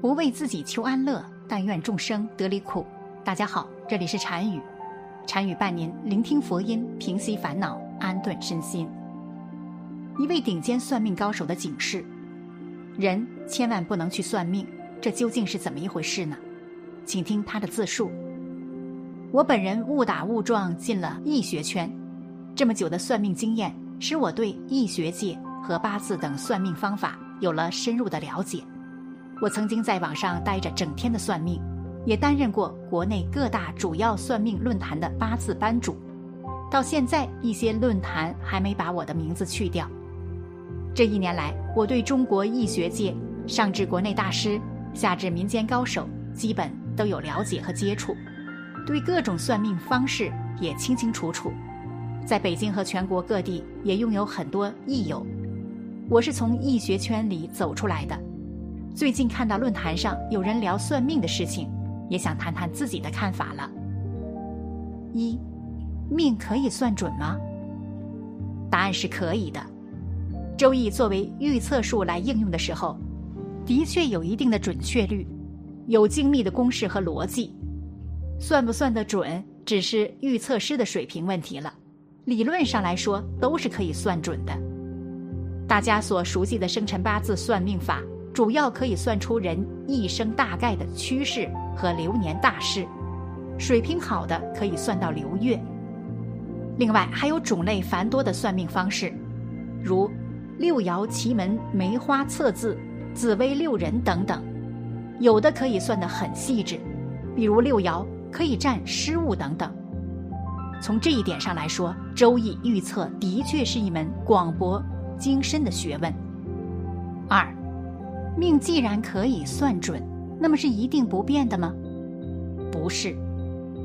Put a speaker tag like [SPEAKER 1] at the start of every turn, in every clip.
[SPEAKER 1] 不为自己求安乐，但愿众生得离苦。大家好，这里是禅语，禅语伴您聆听佛音，平息烦恼，安顿身心。一位顶尖算命高手的警示：人千万不能去算命，这究竟是怎么一回事呢？请听他的自述。我本人误打误撞进了易学圈，这么久的算命经验，使我对易学界和八字等算命方法有了深入的了解。我曾经在网上待着整天的算命，也担任过国内各大主要算命论坛的八字班主。到现在，一些论坛还没把我的名字去掉。这一年来，我对中国易学界，上至国内大师，下至民间高手，基本都有了解和接触，对各种算命方式也清清楚楚。在北京和全国各地也拥有很多益友。我是从易学圈里走出来的。最近看到论坛上有人聊算命的事情，也想谈谈自己的看法了。一，命可以算准吗？答案是可以的。周易作为预测术来应用的时候，的确有一定的准确率，有精密的公式和逻辑。算不算得准，只是预测师的水平问题了。理论上来说，都是可以算准的。大家所熟悉的生辰八字算命法。主要可以算出人一生大概的趋势和流年大事，水平好的可以算到流月。另外还有种类繁多的算命方式，如六爻奇门梅花测字、紫微六人等等，有的可以算得很细致，比如六爻可以占失误等等。从这一点上来说，周易预测的确是一门广博精深的学问。二。命既然可以算准，那么是一定不变的吗？不是。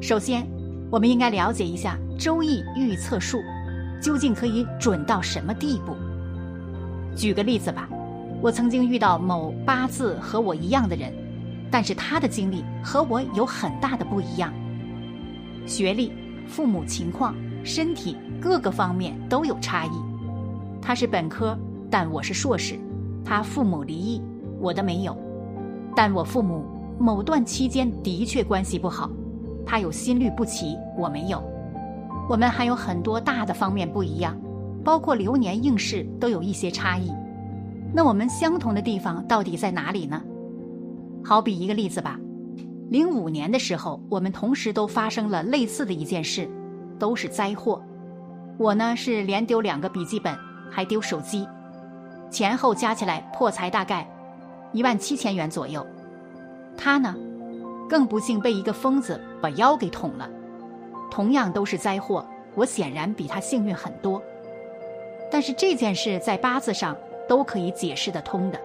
[SPEAKER 1] 首先，我们应该了解一下周易预测术究竟可以准到什么地步。举个例子吧，我曾经遇到某八字和我一样的人，但是他的经历和我有很大的不一样，学历、父母情况、身体各个方面都有差异。他是本科，但我是硕士。他父母离异，我的没有，但我父母某段期间的确关系不好。他有心律不齐，我没有。我们还有很多大的方面不一样，包括流年应试都有一些差异。那我们相同的地方到底在哪里呢？好比一个例子吧，零五年的时候，我们同时都发生了类似的一件事，都是灾祸。我呢是连丢两个笔记本，还丢手机。前后加起来破财大概一万七千元左右，他呢，更不幸被一个疯子把腰给捅了。同样都是灾祸，我显然比他幸运很多。但是这件事在八字上都可以解释得通的。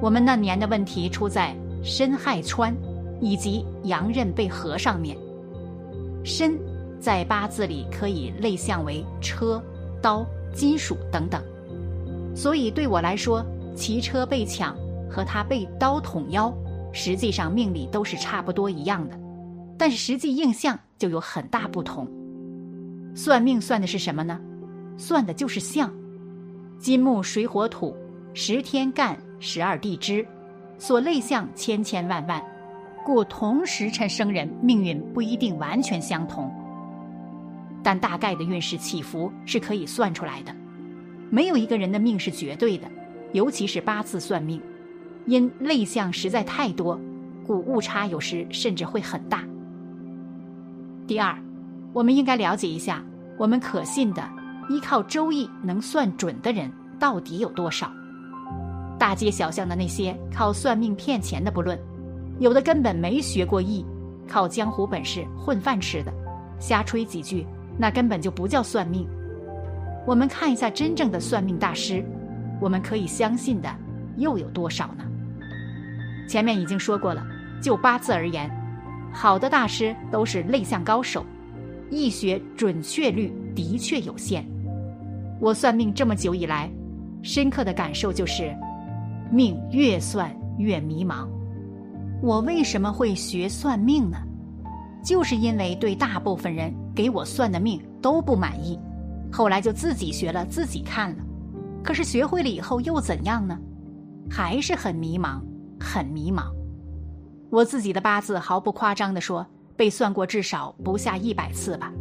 [SPEAKER 1] 我们那年的问题出在申亥穿以及阳刃被合上面。申在八字里可以类象为车、刀、金属等等。所以对我来说，骑车被抢和他被刀捅腰，实际上命理都是差不多一样的，但是实际印象就有很大不同。算命算的是什么呢？算的就是相，金木水火土，十天干十二地支，所类相千千万万，故同时辰生人命运不一定完全相同，但大概的运势起伏是可以算出来的。没有一个人的命是绝对的，尤其是八字算命，因类象实在太多，故误差有时甚至会很大。第二，我们应该了解一下，我们可信的、依靠周易能算准的人到底有多少？大街小巷的那些靠算命骗钱的不论，有的根本没学过易，靠江湖本事混饭吃的，瞎吹几句，那根本就不叫算命。我们看一下真正的算命大师，我们可以相信的又有多少呢？前面已经说过了，就八字而言，好的大师都是内向高手，易学准确率的确有限。我算命这么久以来，深刻的感受就是，命越算越迷茫。我为什么会学算命呢？就是因为对大部分人给我算的命都不满意。后来就自己学了，自己看了，可是学会了以后又怎样呢？还是很迷茫，很迷茫。我自己的八字毫不夸张地说，被算过至少不下一百次吧，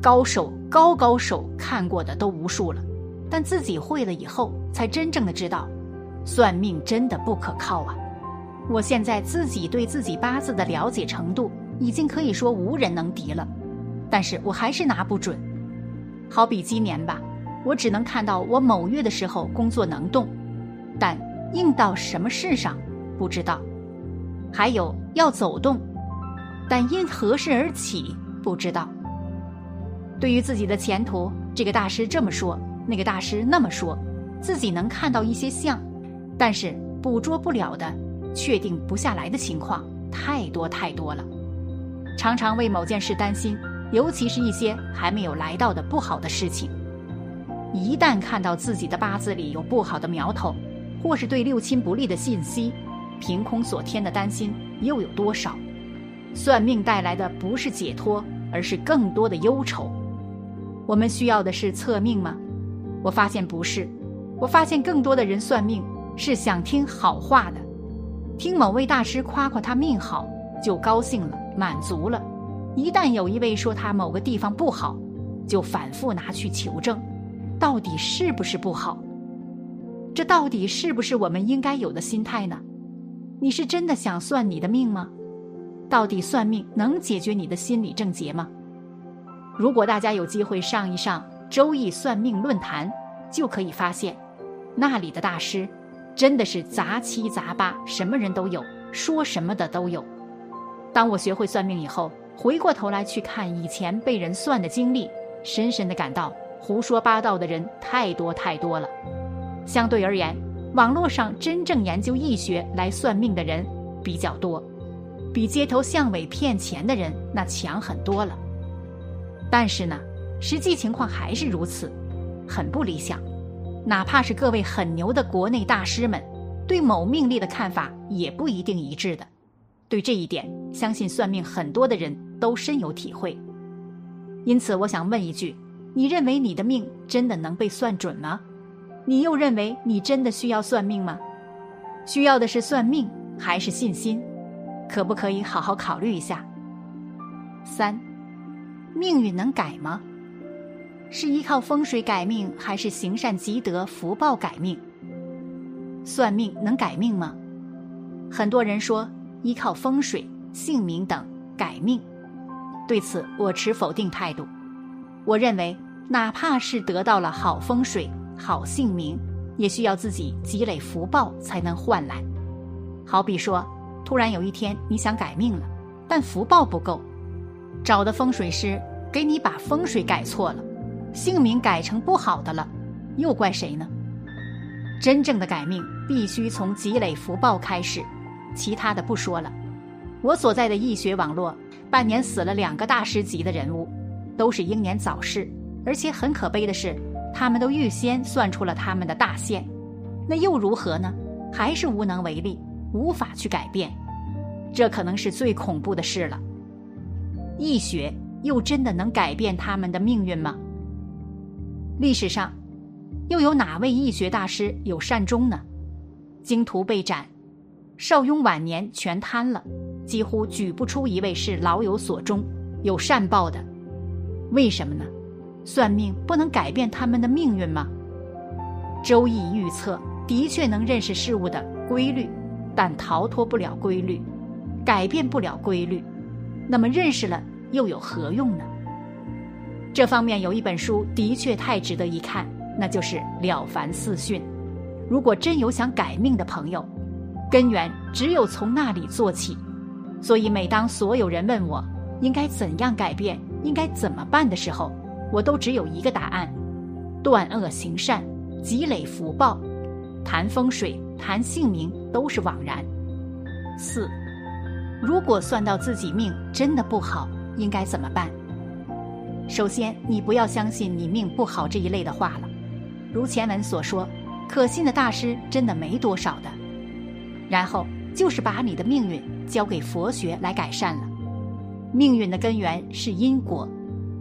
[SPEAKER 1] 高手高高手看过的都无数了，但自己会了以后，才真正的知道，算命真的不可靠啊！我现在自己对自己八字的了解程度，已经可以说无人能敌了，但是我还是拿不准。好比今年吧，我只能看到我某月的时候工作能动，但应到什么事上，不知道。还有要走动，但因何事而起不知道。对于自己的前途，这个大师这么说，那个大师那么说，自己能看到一些像，但是捕捉不了的、确定不下来的情况太多太多了。常常为某件事担心，尤其是一些还没有来到的不好的事情。一旦看到自己的八字里有不好的苗头，或是对六亲不利的信息。凭空所添的担心又有多少？算命带来的不是解脱，而是更多的忧愁。我们需要的是测命吗？我发现不是。我发现更多的人算命是想听好话的，听某位大师夸夸他命好就高兴了，满足了。一旦有一位说他某个地方不好，就反复拿去求证，到底是不是不好？这到底是不是我们应该有的心态呢？你是真的想算你的命吗？到底算命能解决你的心理症结吗？如果大家有机会上一上周易算命论坛，就可以发现，那里的大师真的是杂七杂八，什么人都有，说什么的都有。当我学会算命以后，回过头来去看以前被人算的经历，深深的感到胡说八道的人太多太多了。相对而言。网络上真正研究易学来算命的人比较多，比街头巷尾骗钱的人那强很多了。但是呢，实际情况还是如此，很不理想。哪怕是各位很牛的国内大师们，对某命例的看法也不一定一致的。对这一点，相信算命很多的人都深有体会。因此，我想问一句：你认为你的命真的能被算准吗？你又认为你真的需要算命吗？需要的是算命还是信心？可不可以好好考虑一下？三，命运能改吗？是依靠风水改命，还是行善积德福报改命？算命能改命吗？很多人说依靠风水、姓名等改命，对此我持否定态度。我认为，哪怕是得到了好风水。好姓名也需要自己积累福报才能换来。好比说，突然有一天你想改命了，但福报不够，找的风水师给你把风水改错了，姓名改成不好的了，又怪谁呢？真正的改命必须从积累福报开始，其他的不说了。我所在的易学网络，半年死了两个大师级的人物，都是英年早逝，而且很可悲的是。他们都预先算出了他们的大限，那又如何呢？还是无能为力，无法去改变。这可能是最恐怖的事了。易学又真的能改变他们的命运吗？历史上，又有哪位易学大师有善终呢？经途被斩，邵雍晚年全瘫了，几乎举不出一位是老有所终、有善报的。为什么呢？算命不能改变他们的命运吗？周易预测的确能认识事物的规律，但逃脱不了规律，改变不了规律。那么认识了又有何用呢？这方面有一本书的确太值得一看，那就是《了凡四训》。如果真有想改命的朋友，根源只有从那里做起。所以每当所有人问我应该怎样改变，应该怎么办的时候，我都只有一个答案：断恶行善，积累福报。谈风水、谈姓名都是枉然。四，如果算到自己命真的不好，应该怎么办？首先，你不要相信你命不好这一类的话了。如前文所说，可信的大师真的没多少的。然后就是把你的命运交给佛学来改善了。命运的根源是因果，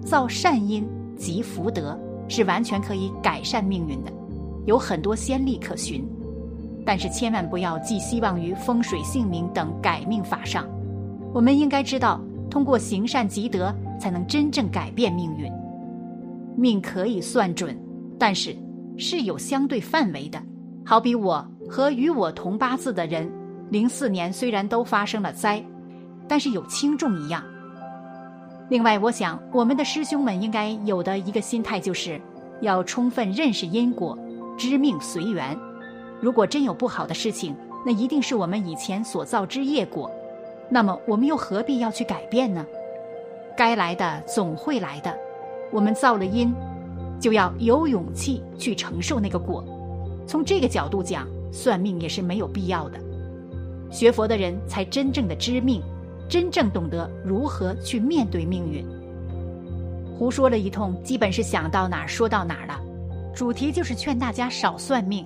[SPEAKER 1] 造善因。积福德是完全可以改善命运的，有很多先例可循。但是千万不要寄希望于风水、姓名等改命法上。我们应该知道，通过行善积德，才能真正改变命运。命可以算准，但是是有相对范围的。好比我和与我同八字的人，零四年虽然都发生了灾，但是有轻重一样。另外，我想我们的师兄们应该有的一个心态就是，要充分认识因果，知命随缘。如果真有不好的事情，那一定是我们以前所造之业果。那么我们又何必要去改变呢？该来的总会来的，我们造了因，就要有勇气去承受那个果。从这个角度讲，算命也是没有必要的。学佛的人才真正的知命，真正懂得如何去面对命运。胡说了一通，基本是想到哪儿说到哪儿了。主题就是劝大家少算命，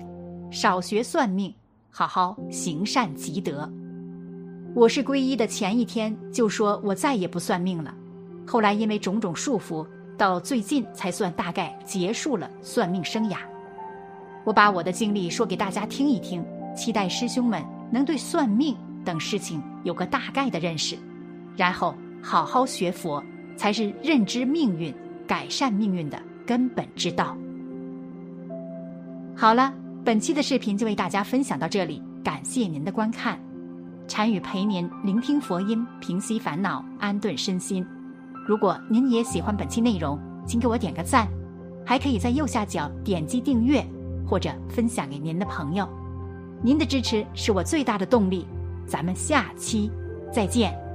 [SPEAKER 1] 少学算命，好好行善积德。我是皈依的前一天就说我再也不算命了，后来因为种种束缚，到最近才算大概结束了算命生涯。我把我的经历说给大家听一听，期待师兄们能对算命等事情有个大概的认识，然后好好学佛，才是认知命运、改善命运的根本之道。好了，本期的视频就为大家分享到这里，感谢您的观看。禅语陪您聆听佛音，平息烦恼，安顿身心。如果您也喜欢本期内容，请给我点个赞，还可以在右下角点击订阅或者分享给您的朋友。您的支持是我最大的动力。咱们下期再见。